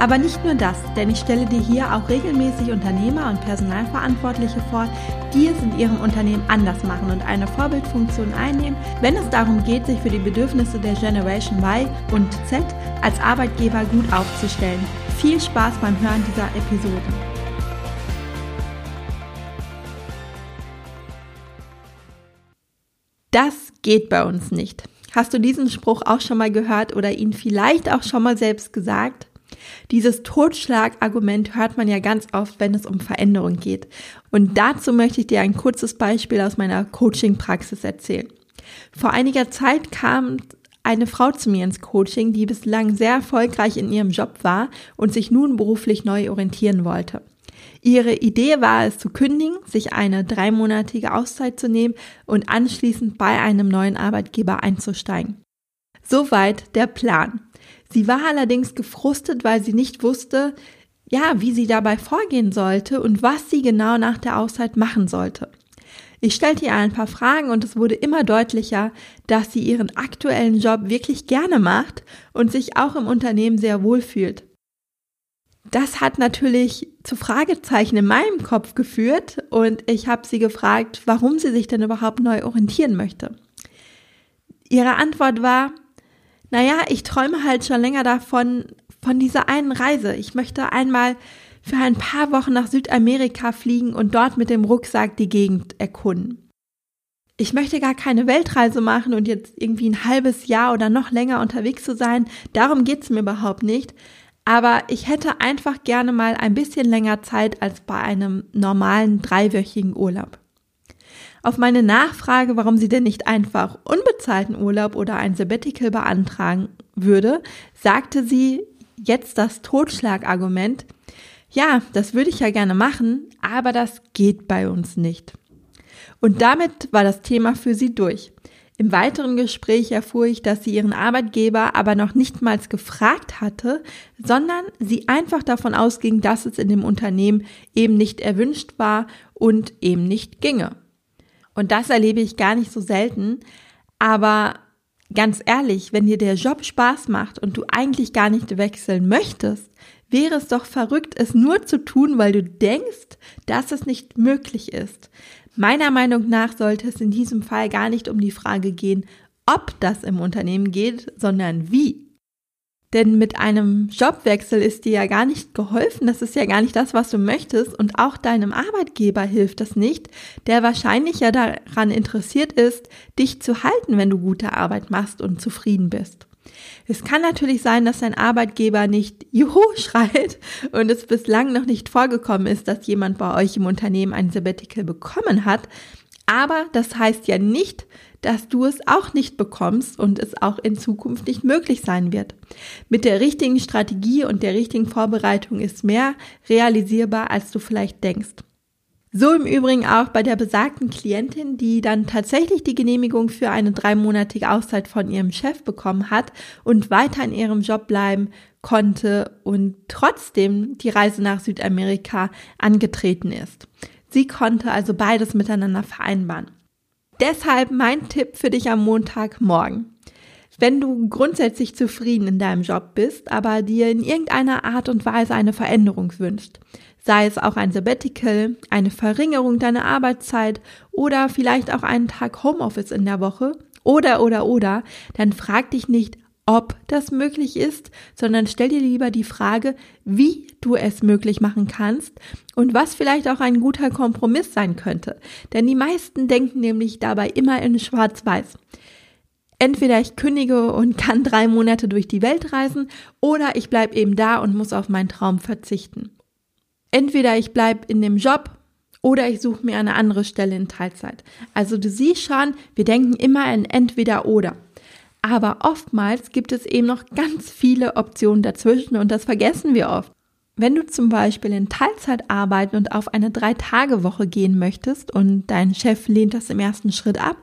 Aber nicht nur das, denn ich stelle dir hier auch regelmäßig Unternehmer und Personalverantwortliche vor, die es in ihrem Unternehmen anders machen und eine Vorbildfunktion einnehmen, wenn es darum geht, sich für die Bedürfnisse der Generation Y und Z als Arbeitgeber gut aufzustellen. Viel Spaß beim Hören dieser Episode. Das geht bei uns nicht. Hast du diesen Spruch auch schon mal gehört oder ihn vielleicht auch schon mal selbst gesagt? Dieses Totschlagargument hört man ja ganz oft, wenn es um Veränderung geht. Und dazu möchte ich dir ein kurzes Beispiel aus meiner Coaching-Praxis erzählen. Vor einiger Zeit kam eine Frau zu mir ins Coaching, die bislang sehr erfolgreich in ihrem Job war und sich nun beruflich neu orientieren wollte. Ihre Idee war es zu kündigen, sich eine dreimonatige Auszeit zu nehmen und anschließend bei einem neuen Arbeitgeber einzusteigen. Soweit der Plan. Sie war allerdings gefrustet, weil sie nicht wusste, ja, wie sie dabei vorgehen sollte und was sie genau nach der Auszeit machen sollte. Ich stellte ihr ein paar Fragen und es wurde immer deutlicher, dass sie ihren aktuellen Job wirklich gerne macht und sich auch im Unternehmen sehr wohl fühlt. Das hat natürlich zu Fragezeichen in meinem Kopf geführt und ich habe sie gefragt, warum sie sich denn überhaupt neu orientieren möchte. Ihre Antwort war, naja, ich träume halt schon länger davon, von dieser einen Reise. Ich möchte einmal für ein paar Wochen nach Südamerika fliegen und dort mit dem Rucksack die Gegend erkunden. Ich möchte gar keine Weltreise machen und jetzt irgendwie ein halbes Jahr oder noch länger unterwegs zu sein. Darum geht's mir überhaupt nicht. Aber ich hätte einfach gerne mal ein bisschen länger Zeit als bei einem normalen dreiwöchigen Urlaub. Auf meine Nachfrage, warum sie denn nicht einfach unbezahlten Urlaub oder ein Sabbatical beantragen würde, sagte sie jetzt das Totschlagargument, ja, das würde ich ja gerne machen, aber das geht bei uns nicht. Und damit war das Thema für sie durch. Im weiteren Gespräch erfuhr ich, dass sie ihren Arbeitgeber aber noch nicht mal gefragt hatte, sondern sie einfach davon ausging, dass es in dem Unternehmen eben nicht erwünscht war und eben nicht ginge. Und das erlebe ich gar nicht so selten. Aber ganz ehrlich, wenn dir der Job Spaß macht und du eigentlich gar nicht wechseln möchtest, wäre es doch verrückt, es nur zu tun, weil du denkst, dass es nicht möglich ist. Meiner Meinung nach sollte es in diesem Fall gar nicht um die Frage gehen, ob das im Unternehmen geht, sondern wie. Denn mit einem Jobwechsel ist dir ja gar nicht geholfen. Das ist ja gar nicht das, was du möchtest. Und auch deinem Arbeitgeber hilft das nicht, der wahrscheinlich ja daran interessiert ist, dich zu halten, wenn du gute Arbeit machst und zufrieden bist. Es kann natürlich sein, dass dein Arbeitgeber nicht Juhu schreit und es bislang noch nicht vorgekommen ist, dass jemand bei euch im Unternehmen ein Sabbatical bekommen hat. Aber das heißt ja nicht, dass du es auch nicht bekommst und es auch in Zukunft nicht möglich sein wird. Mit der richtigen Strategie und der richtigen Vorbereitung ist mehr realisierbar, als du vielleicht denkst. So im Übrigen auch bei der besagten Klientin, die dann tatsächlich die Genehmigung für eine dreimonatige Auszeit von ihrem Chef bekommen hat und weiter in ihrem Job bleiben konnte und trotzdem die Reise nach Südamerika angetreten ist. Sie konnte also beides miteinander vereinbaren. Deshalb mein Tipp für dich am Montagmorgen. Wenn du grundsätzlich zufrieden in deinem Job bist, aber dir in irgendeiner Art und Weise eine Veränderung wünscht, sei es auch ein Sabbatical, eine Verringerung deiner Arbeitszeit oder vielleicht auch einen Tag Homeoffice in der Woche oder oder oder, dann frag dich nicht, ob das möglich ist, sondern stell dir lieber die Frage, wie du es möglich machen kannst und was vielleicht auch ein guter Kompromiss sein könnte. Denn die meisten denken nämlich dabei immer in Schwarz-Weiß. Entweder ich kündige und kann drei Monate durch die Welt reisen oder ich bleibe eben da und muss auf meinen Traum verzichten. Entweder ich bleibe in dem Job oder ich suche mir eine andere Stelle in Teilzeit. Also du siehst schon, wir denken immer in entweder oder. Aber oftmals gibt es eben noch ganz viele Optionen dazwischen und das vergessen wir oft. Wenn du zum Beispiel in Teilzeit arbeiten und auf eine Drei-Tage-Woche gehen möchtest und dein Chef lehnt das im ersten Schritt ab,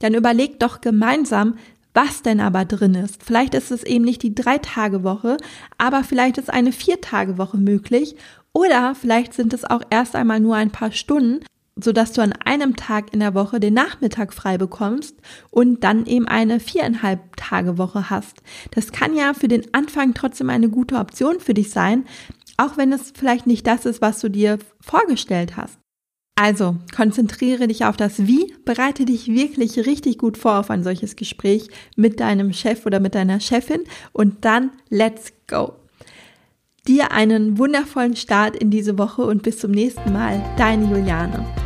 dann überleg doch gemeinsam, was denn aber drin ist. Vielleicht ist es eben nicht die Drei-Tage-Woche, aber vielleicht ist eine Vier-Tage-Woche möglich oder vielleicht sind es auch erst einmal nur ein paar Stunden, sodass du an einem Tag in der Woche den Nachmittag frei bekommst und dann eben eine viereinhalb Tage Woche hast. Das kann ja für den Anfang trotzdem eine gute Option für dich sein, auch wenn es vielleicht nicht das ist, was du dir vorgestellt hast. Also konzentriere dich auf das Wie, bereite dich wirklich richtig gut vor auf ein solches Gespräch mit deinem Chef oder mit deiner Chefin und dann let's go. Dir einen wundervollen Start in diese Woche und bis zum nächsten Mal, deine Juliane.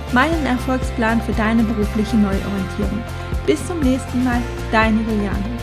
meinen Erfolgsplan für deine berufliche Neuorientierung. Bis zum nächsten Mal, deine Juliane.